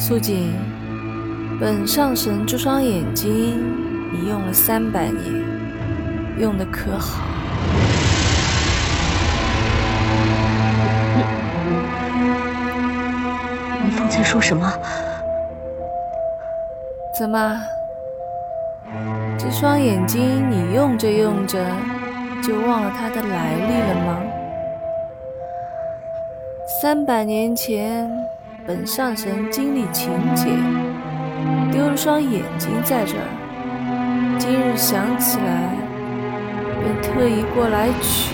素锦，本上神这双眼睛，你用了三百年，用的可好？你方才说什么？怎么？这双眼睛你用着用着，就忘了它的来历了吗？三百年前，本上神经历情劫，丢了双眼睛在这儿。今日想起来，便特意过来取。